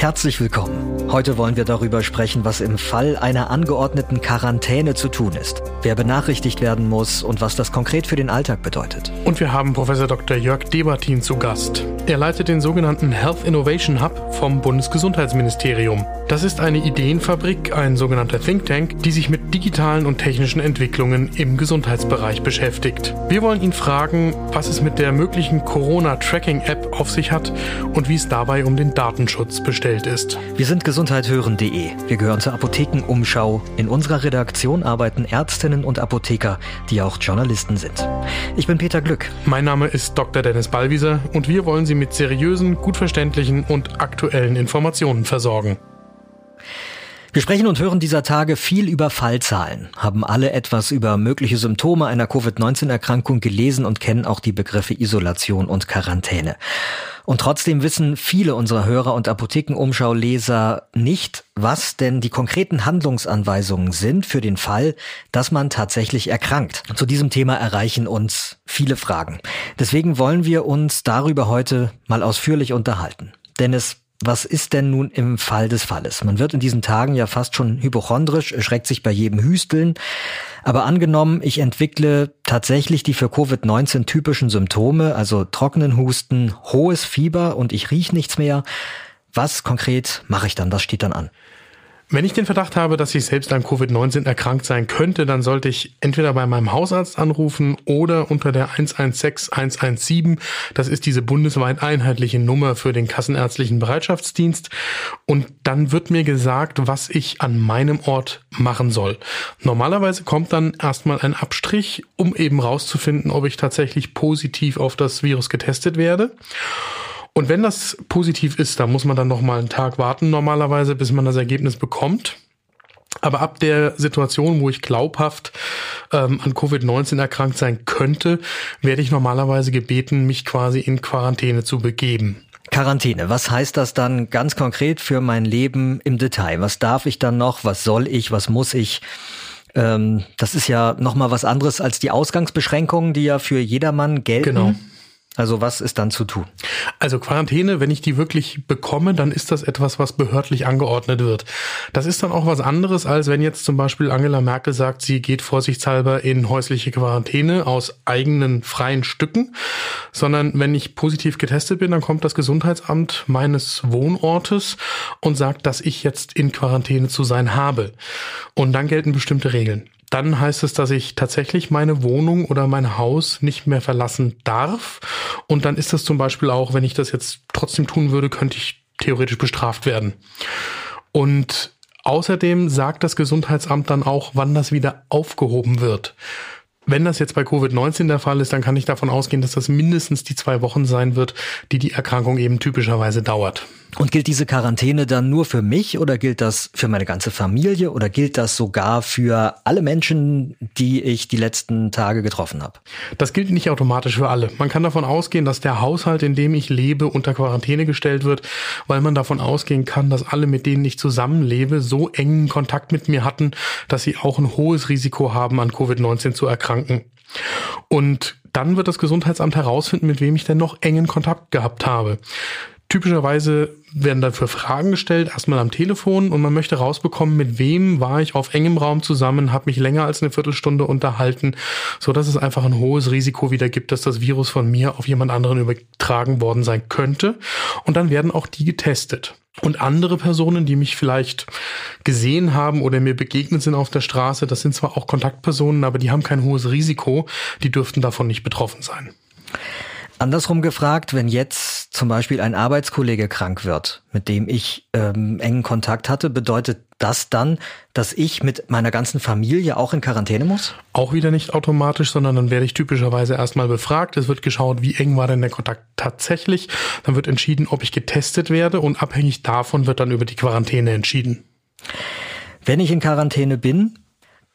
Herzlich willkommen. Heute wollen wir darüber sprechen, was im Fall einer angeordneten Quarantäne zu tun ist, wer benachrichtigt werden muss und was das konkret für den Alltag bedeutet. Und wir haben Professor Dr. Jörg Debertin zu Gast. Er leitet den sogenannten Health Innovation Hub vom Bundesgesundheitsministerium. Das ist eine Ideenfabrik, ein sogenannter Think Tank, die sich mit digitalen und technischen Entwicklungen im Gesundheitsbereich beschäftigt. Wir wollen ihn fragen, was es mit der möglichen Corona-Tracking-App auf sich hat und wie es dabei um den Datenschutz bestellt ist. Wir sind gesundheithören.de. Wir gehören zur Apothekenumschau. In unserer Redaktion arbeiten Ärztinnen und Apotheker, die auch Journalisten sind. Ich bin Peter Glück. Mein Name ist Dr. Dennis Ballwieser und wir wollen Sie mit seriösen, gut verständlichen und aktuellen Informationen versorgen. Wir sprechen und hören dieser Tage viel über Fallzahlen, haben alle etwas über mögliche Symptome einer Covid-19-Erkrankung gelesen und kennen auch die Begriffe Isolation und Quarantäne. Und trotzdem wissen viele unserer Hörer und Apothekenumschau-Leser nicht, was denn die konkreten Handlungsanweisungen sind für den Fall, dass man tatsächlich erkrankt. Zu diesem Thema erreichen uns viele Fragen. Deswegen wollen wir uns darüber heute mal ausführlich unterhalten. Denn es was ist denn nun im Fall des Falles? Man wird in diesen Tagen ja fast schon hypochondrisch, schreckt sich bei jedem Hüsteln. Aber angenommen, ich entwickle tatsächlich die für Covid-19 typischen Symptome, also trockenen Husten, hohes Fieber und ich riech nichts mehr. Was konkret mache ich dann? Was steht dann an? Wenn ich den Verdacht habe, dass ich selbst an Covid-19 erkrankt sein könnte, dann sollte ich entweder bei meinem Hausarzt anrufen oder unter der 116 117. Das ist diese bundesweit einheitliche Nummer für den kassenärztlichen Bereitschaftsdienst. Und dann wird mir gesagt, was ich an meinem Ort machen soll. Normalerweise kommt dann erstmal ein Abstrich, um eben rauszufinden, ob ich tatsächlich positiv auf das Virus getestet werde. Und wenn das positiv ist, dann muss man dann noch mal einen Tag warten normalerweise, bis man das Ergebnis bekommt. Aber ab der Situation, wo ich glaubhaft ähm, an Covid-19 erkrankt sein könnte, werde ich normalerweise gebeten, mich quasi in Quarantäne zu begeben. Quarantäne, was heißt das dann ganz konkret für mein Leben im Detail? Was darf ich dann noch? Was soll ich? Was muss ich? Ähm, das ist ja noch mal was anderes als die Ausgangsbeschränkungen, die ja für jedermann gelten. Genau. Also was ist dann zu tun? Also Quarantäne, wenn ich die wirklich bekomme, dann ist das etwas, was behördlich angeordnet wird. Das ist dann auch was anderes, als wenn jetzt zum Beispiel Angela Merkel sagt, sie geht vorsichtshalber in häusliche Quarantäne aus eigenen freien Stücken, sondern wenn ich positiv getestet bin, dann kommt das Gesundheitsamt meines Wohnortes und sagt, dass ich jetzt in Quarantäne zu sein habe. Und dann gelten bestimmte Regeln dann heißt es, dass ich tatsächlich meine Wohnung oder mein Haus nicht mehr verlassen darf. Und dann ist das zum Beispiel auch, wenn ich das jetzt trotzdem tun würde, könnte ich theoretisch bestraft werden. Und außerdem sagt das Gesundheitsamt dann auch, wann das wieder aufgehoben wird. Wenn das jetzt bei Covid-19 der Fall ist, dann kann ich davon ausgehen, dass das mindestens die zwei Wochen sein wird, die die Erkrankung eben typischerweise dauert. Und gilt diese Quarantäne dann nur für mich oder gilt das für meine ganze Familie oder gilt das sogar für alle Menschen, die ich die letzten Tage getroffen habe? Das gilt nicht automatisch für alle. Man kann davon ausgehen, dass der Haushalt, in dem ich lebe, unter Quarantäne gestellt wird, weil man davon ausgehen kann, dass alle, mit denen ich zusammenlebe, so engen Kontakt mit mir hatten, dass sie auch ein hohes Risiko haben, an Covid-19 zu erkranken. Und dann wird das Gesundheitsamt herausfinden, mit wem ich denn noch engen Kontakt gehabt habe. Typischerweise werden dafür Fragen gestellt, erstmal am Telefon und man möchte rausbekommen, mit wem war ich auf engem Raum zusammen, habe mich länger als eine Viertelstunde unterhalten, so dass es einfach ein hohes Risiko wieder gibt, dass das Virus von mir auf jemand anderen übertragen worden sein könnte. Und dann werden auch die getestet. Und andere Personen, die mich vielleicht gesehen haben oder mir begegnet sind auf der Straße, das sind zwar auch Kontaktpersonen, aber die haben kein hohes Risiko, die dürften davon nicht betroffen sein. Andersrum gefragt, wenn jetzt zum Beispiel ein Arbeitskollege krank wird, mit dem ich ähm, engen Kontakt hatte, bedeutet das dann, dass ich mit meiner ganzen Familie auch in Quarantäne muss? Auch wieder nicht automatisch, sondern dann werde ich typischerweise erstmal befragt. Es wird geschaut, wie eng war denn der Kontakt tatsächlich. Dann wird entschieden, ob ich getestet werde und abhängig davon wird dann über die Quarantäne entschieden. Wenn ich in Quarantäne bin,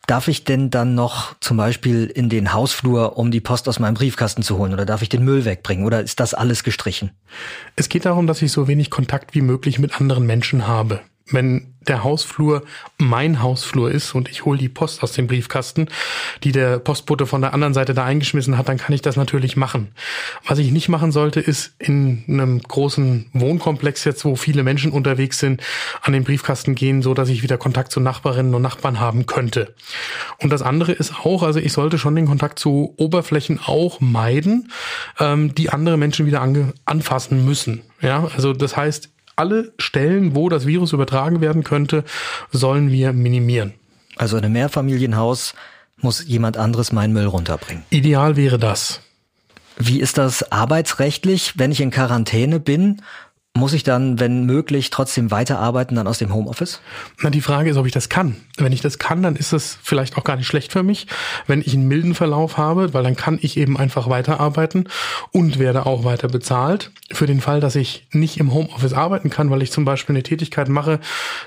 Darf ich denn dann noch zum Beispiel in den Hausflur, um die Post aus meinem Briefkasten zu holen? Oder darf ich den Müll wegbringen? Oder ist das alles gestrichen? Es geht darum, dass ich so wenig Kontakt wie möglich mit anderen Menschen habe. Wenn der Hausflur mein Hausflur ist und ich hole die Post aus dem Briefkasten, die der Postbote von der anderen Seite da eingeschmissen hat, dann kann ich das natürlich machen. Was ich nicht machen sollte, ist in einem großen Wohnkomplex jetzt, wo viele Menschen unterwegs sind, an den Briefkasten gehen, so dass ich wieder Kontakt zu Nachbarinnen und Nachbarn haben könnte. Und das andere ist auch, also ich sollte schon den Kontakt zu Oberflächen auch meiden, ähm, die andere Menschen wieder anfassen müssen. Ja, also das heißt, alle Stellen, wo das Virus übertragen werden könnte, sollen wir minimieren. Also in einem Mehrfamilienhaus muss jemand anderes meinen Müll runterbringen. Ideal wäre das. Wie ist das arbeitsrechtlich, wenn ich in Quarantäne bin muss ich dann, wenn möglich, trotzdem weiterarbeiten, dann aus dem Homeoffice? Na, die Frage ist, ob ich das kann. Wenn ich das kann, dann ist das vielleicht auch gar nicht schlecht für mich, wenn ich einen milden Verlauf habe, weil dann kann ich eben einfach weiterarbeiten und werde auch weiter bezahlt. Für den Fall, dass ich nicht im Homeoffice arbeiten kann, weil ich zum Beispiel eine Tätigkeit mache,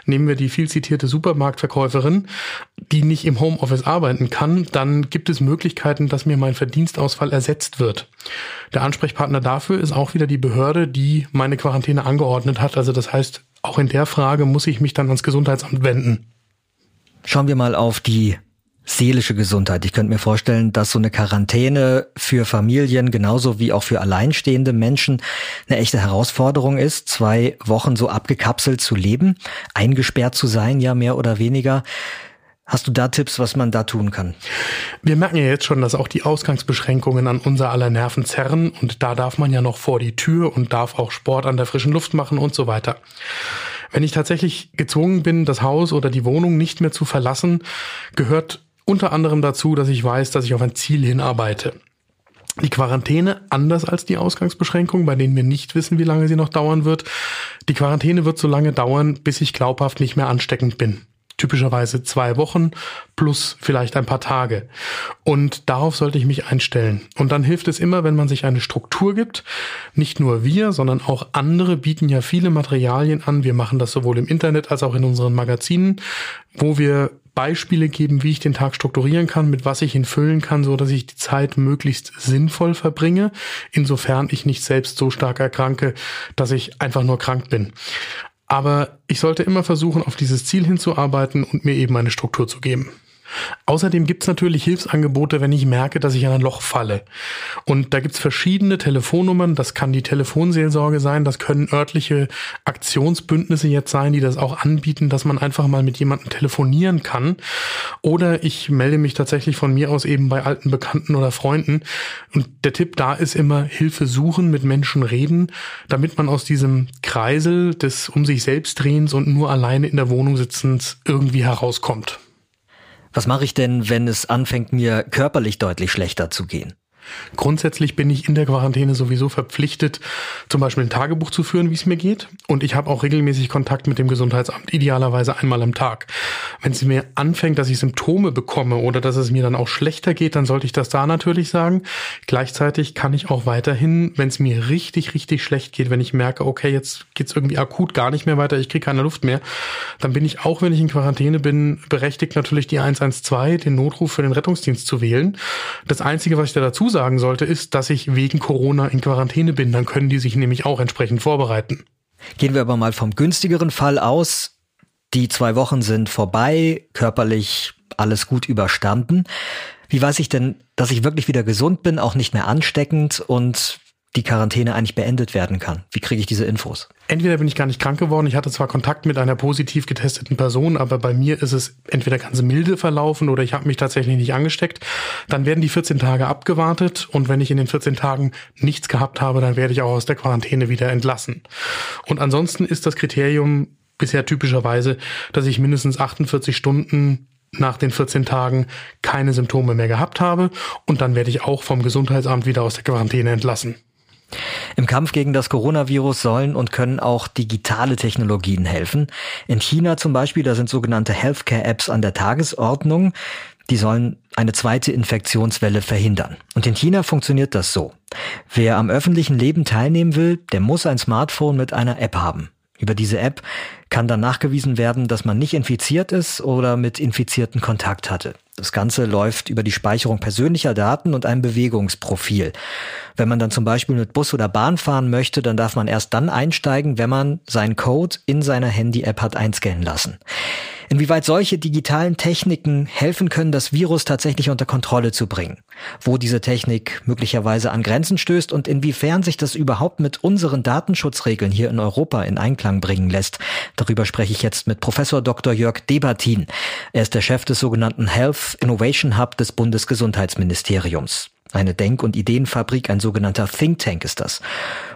nehmen wir die viel zitierte Supermarktverkäuferin, die nicht im Homeoffice arbeiten kann, dann gibt es Möglichkeiten, dass mir mein Verdienstausfall ersetzt wird. Der Ansprechpartner dafür ist auch wieder die Behörde, die meine Quarantäne angeordnet hat. Also das heißt, auch in der Frage muss ich mich dann ans Gesundheitsamt wenden. Schauen wir mal auf die seelische Gesundheit. Ich könnte mir vorstellen, dass so eine Quarantäne für Familien genauso wie auch für alleinstehende Menschen eine echte Herausforderung ist, zwei Wochen so abgekapselt zu leben, eingesperrt zu sein, ja mehr oder weniger. Hast du da Tipps, was man da tun kann? Wir merken ja jetzt schon, dass auch die Ausgangsbeschränkungen an unser aller Nerven zerren und da darf man ja noch vor die Tür und darf auch Sport an der frischen Luft machen und so weiter. Wenn ich tatsächlich gezwungen bin, das Haus oder die Wohnung nicht mehr zu verlassen, gehört unter anderem dazu, dass ich weiß, dass ich auf ein Ziel hinarbeite. Die Quarantäne, anders als die Ausgangsbeschränkung, bei denen wir nicht wissen, wie lange sie noch dauern wird, die Quarantäne wird so lange dauern, bis ich glaubhaft nicht mehr ansteckend bin typischerweise zwei Wochen plus vielleicht ein paar Tage. Und darauf sollte ich mich einstellen. Und dann hilft es immer, wenn man sich eine Struktur gibt. Nicht nur wir, sondern auch andere bieten ja viele Materialien an. Wir machen das sowohl im Internet als auch in unseren Magazinen, wo wir Beispiele geben, wie ich den Tag strukturieren kann, mit was ich ihn füllen kann, so dass ich die Zeit möglichst sinnvoll verbringe, insofern ich nicht selbst so stark erkranke, dass ich einfach nur krank bin. Aber ich sollte immer versuchen, auf dieses Ziel hinzuarbeiten und mir eben eine Struktur zu geben. Außerdem gibt's natürlich Hilfsangebote, wenn ich merke, dass ich an ein Loch falle. Und da gibt's verschiedene Telefonnummern. Das kann die Telefonseelsorge sein, das können örtliche Aktionsbündnisse jetzt sein, die das auch anbieten, dass man einfach mal mit jemandem telefonieren kann. Oder ich melde mich tatsächlich von mir aus eben bei alten Bekannten oder Freunden. Und der Tipp da ist immer Hilfe suchen, mit Menschen reden, damit man aus diesem Kreisel des um sich selbst drehens und nur alleine in der Wohnung sitzens irgendwie herauskommt. Was mache ich denn, wenn es anfängt, mir körperlich deutlich schlechter zu gehen? Grundsätzlich bin ich in der Quarantäne sowieso verpflichtet, zum Beispiel ein Tagebuch zu führen, wie es mir geht. Und ich habe auch regelmäßig Kontakt mit dem Gesundheitsamt, idealerweise einmal am Tag. Wenn es mir anfängt, dass ich Symptome bekomme oder dass es mir dann auch schlechter geht, dann sollte ich das da natürlich sagen. Gleichzeitig kann ich auch weiterhin, wenn es mir richtig, richtig schlecht geht, wenn ich merke, okay, jetzt geht's irgendwie akut gar nicht mehr weiter, ich kriege keine Luft mehr, dann bin ich auch, wenn ich in Quarantäne bin, berechtigt natürlich die 112, den Notruf für den Rettungsdienst zu wählen. Das Einzige, was ich da dazu sage, sagen sollte, ist, dass ich wegen Corona in Quarantäne bin. Dann können die sich nämlich auch entsprechend vorbereiten. Gehen wir aber mal vom günstigeren Fall aus. Die zwei Wochen sind vorbei, körperlich alles gut überstanden. Wie weiß ich denn, dass ich wirklich wieder gesund bin, auch nicht mehr ansteckend und die Quarantäne eigentlich beendet werden kann? Wie kriege ich diese Infos? Entweder bin ich gar nicht krank geworden, ich hatte zwar Kontakt mit einer positiv getesteten Person, aber bei mir ist es entweder ganz milde verlaufen oder ich habe mich tatsächlich nicht angesteckt. Dann werden die 14 Tage abgewartet und wenn ich in den 14 Tagen nichts gehabt habe, dann werde ich auch aus der Quarantäne wieder entlassen. Und ansonsten ist das Kriterium bisher typischerweise, dass ich mindestens 48 Stunden nach den 14 Tagen keine Symptome mehr gehabt habe und dann werde ich auch vom Gesundheitsamt wieder aus der Quarantäne entlassen. Im Kampf gegen das Coronavirus sollen und können auch digitale Technologien helfen. In China zum Beispiel, da sind sogenannte Healthcare-Apps an der Tagesordnung. Die sollen eine zweite Infektionswelle verhindern. Und in China funktioniert das so. Wer am öffentlichen Leben teilnehmen will, der muss ein Smartphone mit einer App haben. Über diese App kann dann nachgewiesen werden, dass man nicht infiziert ist oder mit Infizierten Kontakt hatte. Das Ganze läuft über die Speicherung persönlicher Daten und einem Bewegungsprofil. Wenn man dann zum Beispiel mit Bus oder Bahn fahren möchte, dann darf man erst dann einsteigen, wenn man seinen Code in seiner Handy-App hat einscannen lassen. Inwieweit solche digitalen Techniken helfen können, das Virus tatsächlich unter Kontrolle zu bringen. Wo diese Technik möglicherweise an Grenzen stößt und inwiefern sich das überhaupt mit unseren Datenschutzregeln hier in Europa in Einklang bringen lässt. Darüber spreche ich jetzt mit Professor Dr. Jörg Debatin. Er ist der Chef des sogenannten Health Innovation Hub des Bundesgesundheitsministeriums. Eine Denk- und Ideenfabrik, ein sogenannter Think Tank ist das.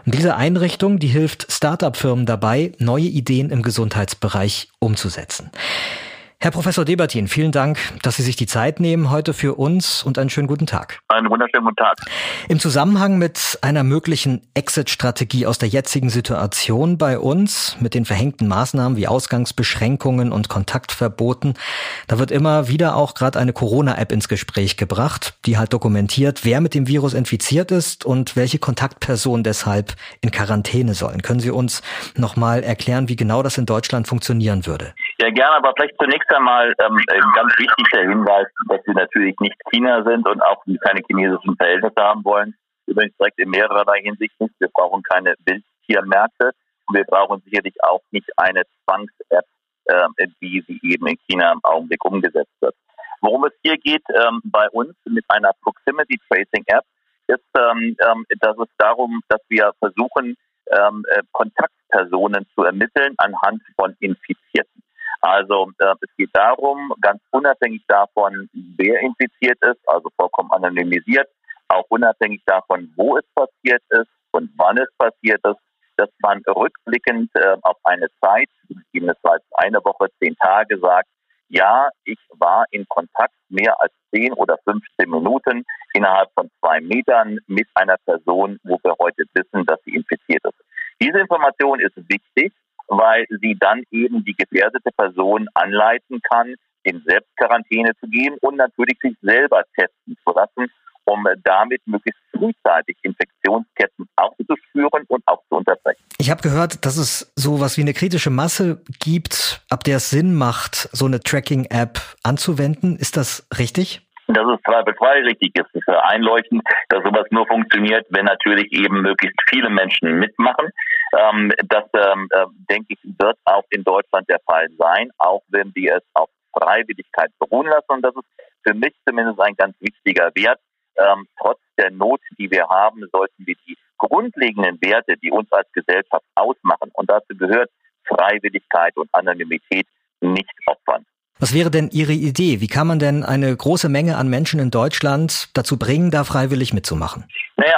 Und diese Einrichtung, die hilft Start-up-Firmen dabei, neue Ideen im Gesundheitsbereich umzusetzen. Herr Professor Debatin, vielen Dank, dass Sie sich die Zeit nehmen heute für uns und einen schönen guten Tag. Einen wunderschönen guten Tag. Im Zusammenhang mit einer möglichen Exit-Strategie aus der jetzigen Situation bei uns, mit den verhängten Maßnahmen wie Ausgangsbeschränkungen und Kontaktverboten, da wird immer wieder auch gerade eine Corona-App ins Gespräch gebracht, die halt dokumentiert, wer mit dem Virus infiziert ist und welche Kontaktpersonen deshalb in Quarantäne sollen. Können Sie uns nochmal erklären, wie genau das in Deutschland funktionieren würde? Ja, gerne, aber vielleicht zunächst einmal ähm, ganz wichtig der Hinweis, dass wir natürlich nicht China sind und auch keine chinesischen Verhältnisse haben wollen. Übrigens direkt in mehrererlei Hinsicht nicht. Wir brauchen keine Wildtiermärkte. Wir brauchen sicherlich auch nicht eine Zwangs-App, äh, wie sie eben in China im Augenblick umgesetzt wird. Worum es hier geht ähm, bei uns mit einer Proximity Tracing App, ist, ähm, ähm, dass es darum, dass wir versuchen, ähm, äh, Kontaktpersonen zu ermitteln anhand von Infizierten. Also äh, es geht darum, ganz unabhängig davon, wer infiziert ist, also vollkommen anonymisiert, auch unabhängig davon, wo es passiert ist und wann es passiert ist, dass man rückblickend äh, auf eine Zeit, gegebenenfalls eine Woche, zehn Tage sagt, ja, ich war in Kontakt mehr als zehn oder 15 Minuten innerhalb von zwei Metern mit einer Person, wo wir heute wissen, dass sie infiziert ist. Diese Information ist wichtig, weil sie dann eben die gefährdete Person anleiten kann, in Selbstquarantäne zu gehen und natürlich sich selber testen zu lassen, um damit möglichst frühzeitig Infektionsketten aufzuspüren und auch zu unterbrechen. Ich habe gehört, dass es so was wie eine kritische Masse gibt, ab der es Sinn macht, so eine Tracking-App anzuwenden. Ist das richtig? Das ist zweifelsfrei richtig. Es ist einleuchtend, dass sowas nur funktioniert, wenn natürlich eben möglichst viele Menschen mitmachen. Ähm, das, ähm, äh, denke ich, wird auch in Deutschland der Fall sein, auch wenn wir es auf Freiwilligkeit beruhen lassen. Und das ist für mich zumindest ein ganz wichtiger Wert. Ähm, trotz der Not, die wir haben, sollten wir die grundlegenden Werte, die uns als Gesellschaft ausmachen, und dazu gehört Freiwilligkeit und Anonymität, nicht opfern. Was wäre denn Ihre Idee? Wie kann man denn eine große Menge an Menschen in Deutschland dazu bringen, da freiwillig mitzumachen?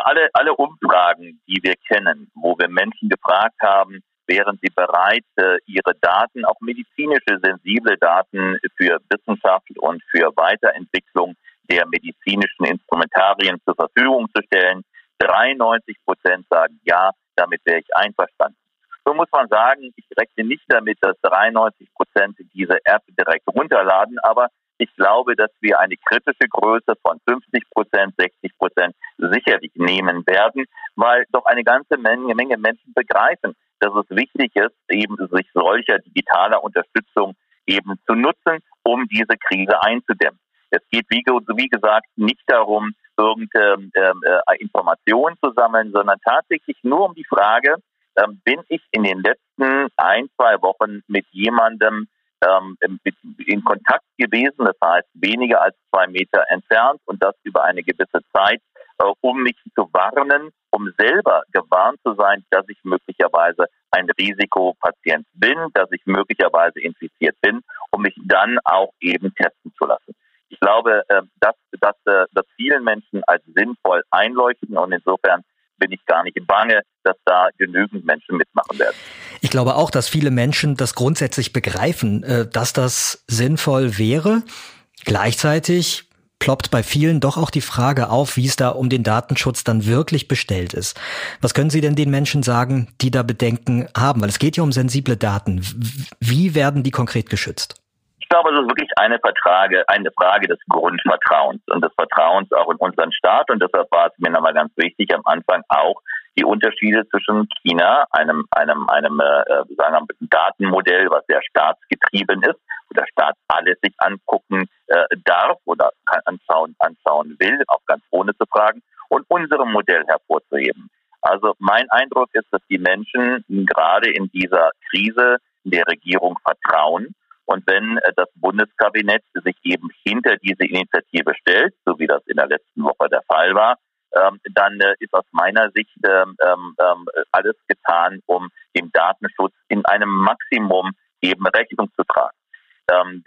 Alle, alle Umfragen, die wir kennen, wo wir Menschen gefragt haben, wären sie bereit, äh, ihre Daten, auch medizinische, sensible Daten für Wissenschaft und für Weiterentwicklung der medizinischen Instrumentarien zur Verfügung zu stellen. 93 Prozent sagen ja, damit wäre ich einverstanden. So muss man sagen, ich rechne nicht damit, dass 93 Prozent diese App direkt runterladen, aber ich glaube, dass wir eine kritische Größe von 50 Prozent, 60 Prozent sicherlich nehmen werden, weil doch eine ganze Menge, Menge Menschen begreifen, dass es wichtig ist, eben sich solcher digitaler Unterstützung eben zu nutzen, um diese Krise einzudämmen. Es geht, wie, wie gesagt, nicht darum, irgendeine ähm, äh, Informationen zu sammeln, sondern tatsächlich nur um die Frage, ähm, bin ich in den letzten ein, zwei Wochen mit jemandem ähm, in Kontakt gewesen, das heißt weniger als zwei Meter entfernt und das über eine gewisse Zeit, um mich zu warnen, um selber gewarnt zu sein, dass ich möglicherweise ein Risikopatient bin, dass ich möglicherweise infiziert bin, um mich dann auch eben testen zu lassen. Ich glaube, äh, dass, dass, äh, dass vielen Menschen als sinnvoll einleuchten und insofern bin ich gar nicht bange, dass da genügend Menschen mitmachen werden. Ich glaube auch, dass viele Menschen das grundsätzlich begreifen, äh, dass das sinnvoll wäre. Gleichzeitig ploppt bei vielen doch auch die Frage auf, wie es da um den Datenschutz dann wirklich bestellt ist. Was können Sie denn den Menschen sagen, die da Bedenken haben? Weil es geht ja um sensible Daten. Wie werden die konkret geschützt? Ich glaube, es ist wirklich eine, Vertrage, eine Frage des Grundvertrauens und des Vertrauens auch in unseren Staat. Und deshalb war es mir nochmal ganz wichtig, am Anfang auch die Unterschiede zwischen China, einem, einem, einem äh, sagen wir, Datenmodell, was sehr staatsgetrieben ist, der Staat alles sich angucken äh, darf oder anschauen, anschauen will, auch ganz ohne zu fragen, und unserem Modell hervorzuheben. Also mein Eindruck ist, dass die Menschen gerade in dieser Krise der Regierung vertrauen. Und wenn äh, das Bundeskabinett sich eben hinter diese Initiative stellt, so wie das in der letzten Woche der Fall war, ähm, dann äh, ist aus meiner Sicht ähm, ähm, alles getan, um dem Datenschutz in einem Maximum eben Rechnung zu tragen.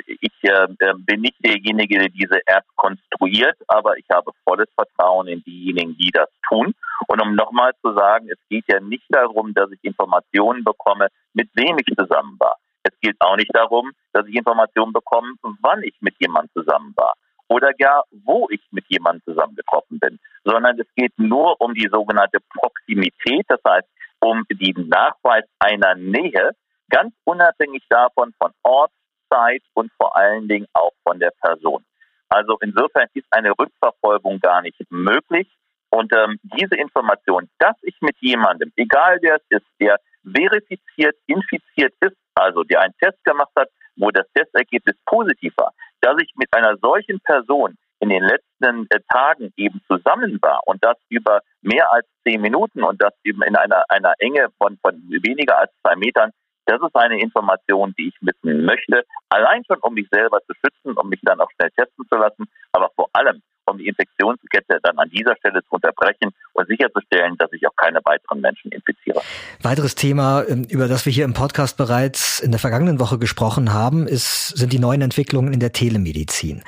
Ich äh, bin nicht derjenige, der diese App konstruiert, aber ich habe volles Vertrauen in diejenigen, die das tun. Und um nochmal zu sagen, es geht ja nicht darum, dass ich Informationen bekomme, mit wem ich zusammen war. Es geht auch nicht darum, dass ich Informationen bekomme, wann ich mit jemandem zusammen war oder gar wo ich mit jemandem zusammengetroffen bin, sondern es geht nur um die sogenannte Proximität, das heißt um den Nachweis einer Nähe, ganz unabhängig davon von Ort, Zeit und vor allen Dingen auch von der Person. Also insofern ist eine Rückverfolgung gar nicht möglich. Und ähm, diese Information, dass ich mit jemandem, egal wer es ist, der verifiziert, infiziert ist, also der einen Test gemacht hat, wo das Testergebnis positiv war, dass ich mit einer solchen Person in den letzten äh, Tagen eben zusammen war und das über mehr als zehn Minuten und das eben in einer, einer Enge von, von weniger als zwei Metern, das ist eine Information, die ich wissen möchte, allein schon um mich selber zu schützen, um mich dann auch schnell testen zu lassen, aber vor allem um die Infektionskette dann an dieser Stelle zu unterbrechen und sicherzustellen, dass ich auch keine weiteren Menschen infiziere. Weiteres Thema, ähm, über das wir hier im Podcast bereits in der vergangenen Woche gesprochen haben, ist, sind die neuen Entwicklungen in der Telemedizin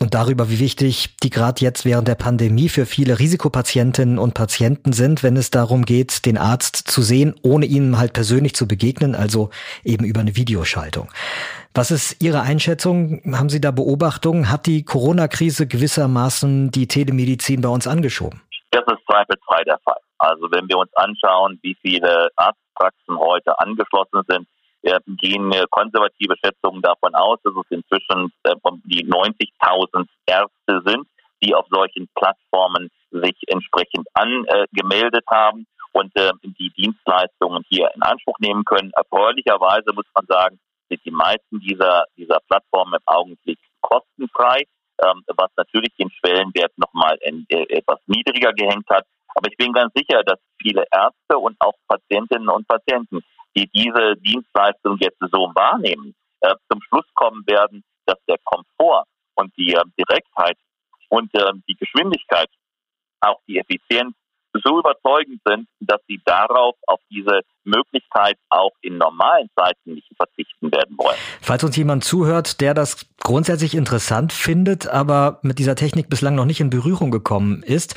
und darüber, wie wichtig die gerade jetzt während der Pandemie für viele Risikopatientinnen und Patienten sind, wenn es darum geht, den Arzt zu sehen, ohne ihnen halt persönlich zu begegnen, also eben über eine Videoschaltung. Was ist Ihre Einschätzung? Haben Sie da Beobachtungen? Hat die Corona-Krise gewissermaßen die Telemedizin bei uns angeschoben? Das ist zweifelsfrei der Fall. Also wenn wir uns anschauen, wie viele Arztpraxen heute angeschlossen sind, gehen konservative Schätzungen davon aus, dass es inzwischen äh, die 90.000 Ärzte sind, die auf solchen Plattformen sich entsprechend angemeldet haben und äh, die Dienstleistungen hier in Anspruch nehmen können. Erfreulicherweise muss man sagen, sind die meisten dieser, dieser Plattformen im Augenblick kostenfrei, ähm, was natürlich den Schwellenwert nochmal äh, etwas niedriger gehängt hat. Aber ich bin ganz sicher, dass viele Ärzte und auch Patientinnen und Patienten die diese Dienstleistung jetzt so wahrnehmen, äh, zum Schluss kommen werden, dass der Komfort und die äh, Direktheit und äh, die Geschwindigkeit, auch die Effizienz so überzeugend sind, dass sie darauf, auf diese Möglichkeit auch in normalen Zeiten nicht verzichten werden wollen. Falls uns jemand zuhört, der das grundsätzlich interessant findet, aber mit dieser Technik bislang noch nicht in Berührung gekommen ist,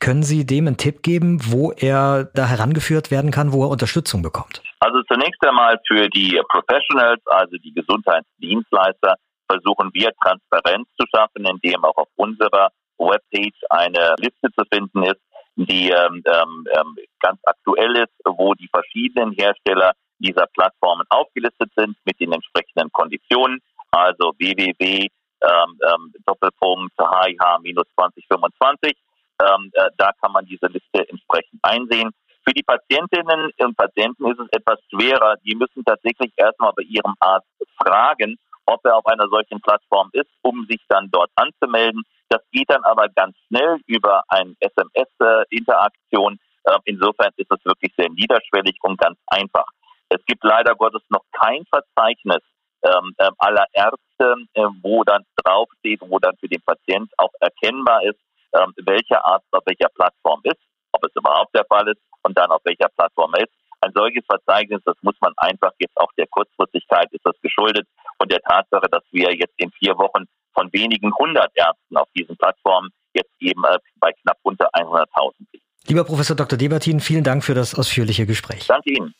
können Sie dem einen Tipp geben, wo er da herangeführt werden kann, wo er Unterstützung bekommt? Also zunächst einmal für die Professionals, also die Gesundheitsdienstleister, versuchen wir Transparenz zu schaffen, indem auch auf unserer Webpage eine Liste zu finden ist, die ähm, ähm, ähm ganz aktuell ist, wo die verschiedenen Hersteller dieser Plattformen aufgelistet sind mit den entsprechenden Konditionen, also www ähm, ähm, Doppelpunkt HIH-2025. Ähm, äh, da kann man diese Liste entsprechend einsehen. Für die Patientinnen und Patienten ist es etwas schwerer. Die müssen tatsächlich erstmal bei ihrem Arzt fragen, ob er auf einer solchen Plattform ist, um sich dann dort anzumelden. Das geht dann aber ganz schnell über eine SMS-Interaktion. Ähm, insofern ist es wirklich sehr niederschwellig und ganz einfach. Es gibt leider Gottes noch kein Verzeichnis ähm, ähm, aller Ärzte, äh, wo dann draufsteht, wo dann für den Patient auch erkennbar ist, welcher Arzt auf welcher Plattform ist, ob es überhaupt der Fall ist und dann auf welcher Plattform er ist. Ein solches Verzeichnis, das muss man einfach jetzt auch der Kurzfristigkeit ist das geschuldet und der Tatsache, dass wir jetzt in vier Wochen von wenigen hundert Ärzten auf diesen Plattformen jetzt eben äh, bei knapp unter 100.000 liegen. Lieber Professor Dr. Debertin, vielen Dank für das ausführliche Gespräch. Danke Ihnen.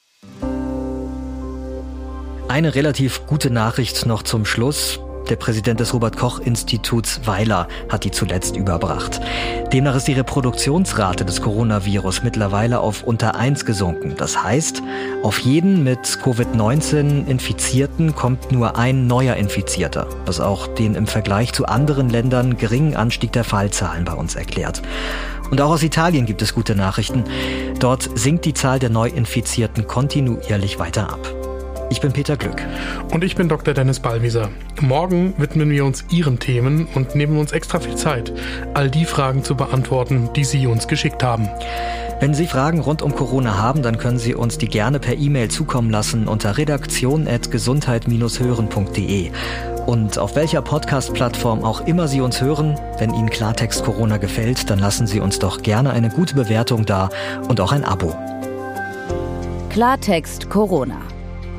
Eine relativ gute Nachricht noch zum Schluss. Der Präsident des Robert Koch Instituts Weiler hat die zuletzt überbracht. Demnach ist die Reproduktionsrate des Coronavirus mittlerweile auf unter eins gesunken. Das heißt, auf jeden mit Covid-19 Infizierten kommt nur ein neuer Infizierter, was auch den im Vergleich zu anderen Ländern geringen Anstieg der Fallzahlen bei uns erklärt. Und auch aus Italien gibt es gute Nachrichten. Dort sinkt die Zahl der Neuinfizierten kontinuierlich weiter ab. Ich bin Peter Glück. Und ich bin Dr. Dennis Ballwieser. Morgen widmen wir uns Ihren Themen und nehmen uns extra viel Zeit, all die Fragen zu beantworten, die Sie uns geschickt haben. Wenn Sie Fragen rund um Corona haben, dann können Sie uns die gerne per E-Mail zukommen lassen unter redaktion.gesundheit-hören.de. Und auf welcher Podcast-Plattform auch immer Sie uns hören, wenn Ihnen Klartext Corona gefällt, dann lassen Sie uns doch gerne eine gute Bewertung da und auch ein Abo. Klartext Corona.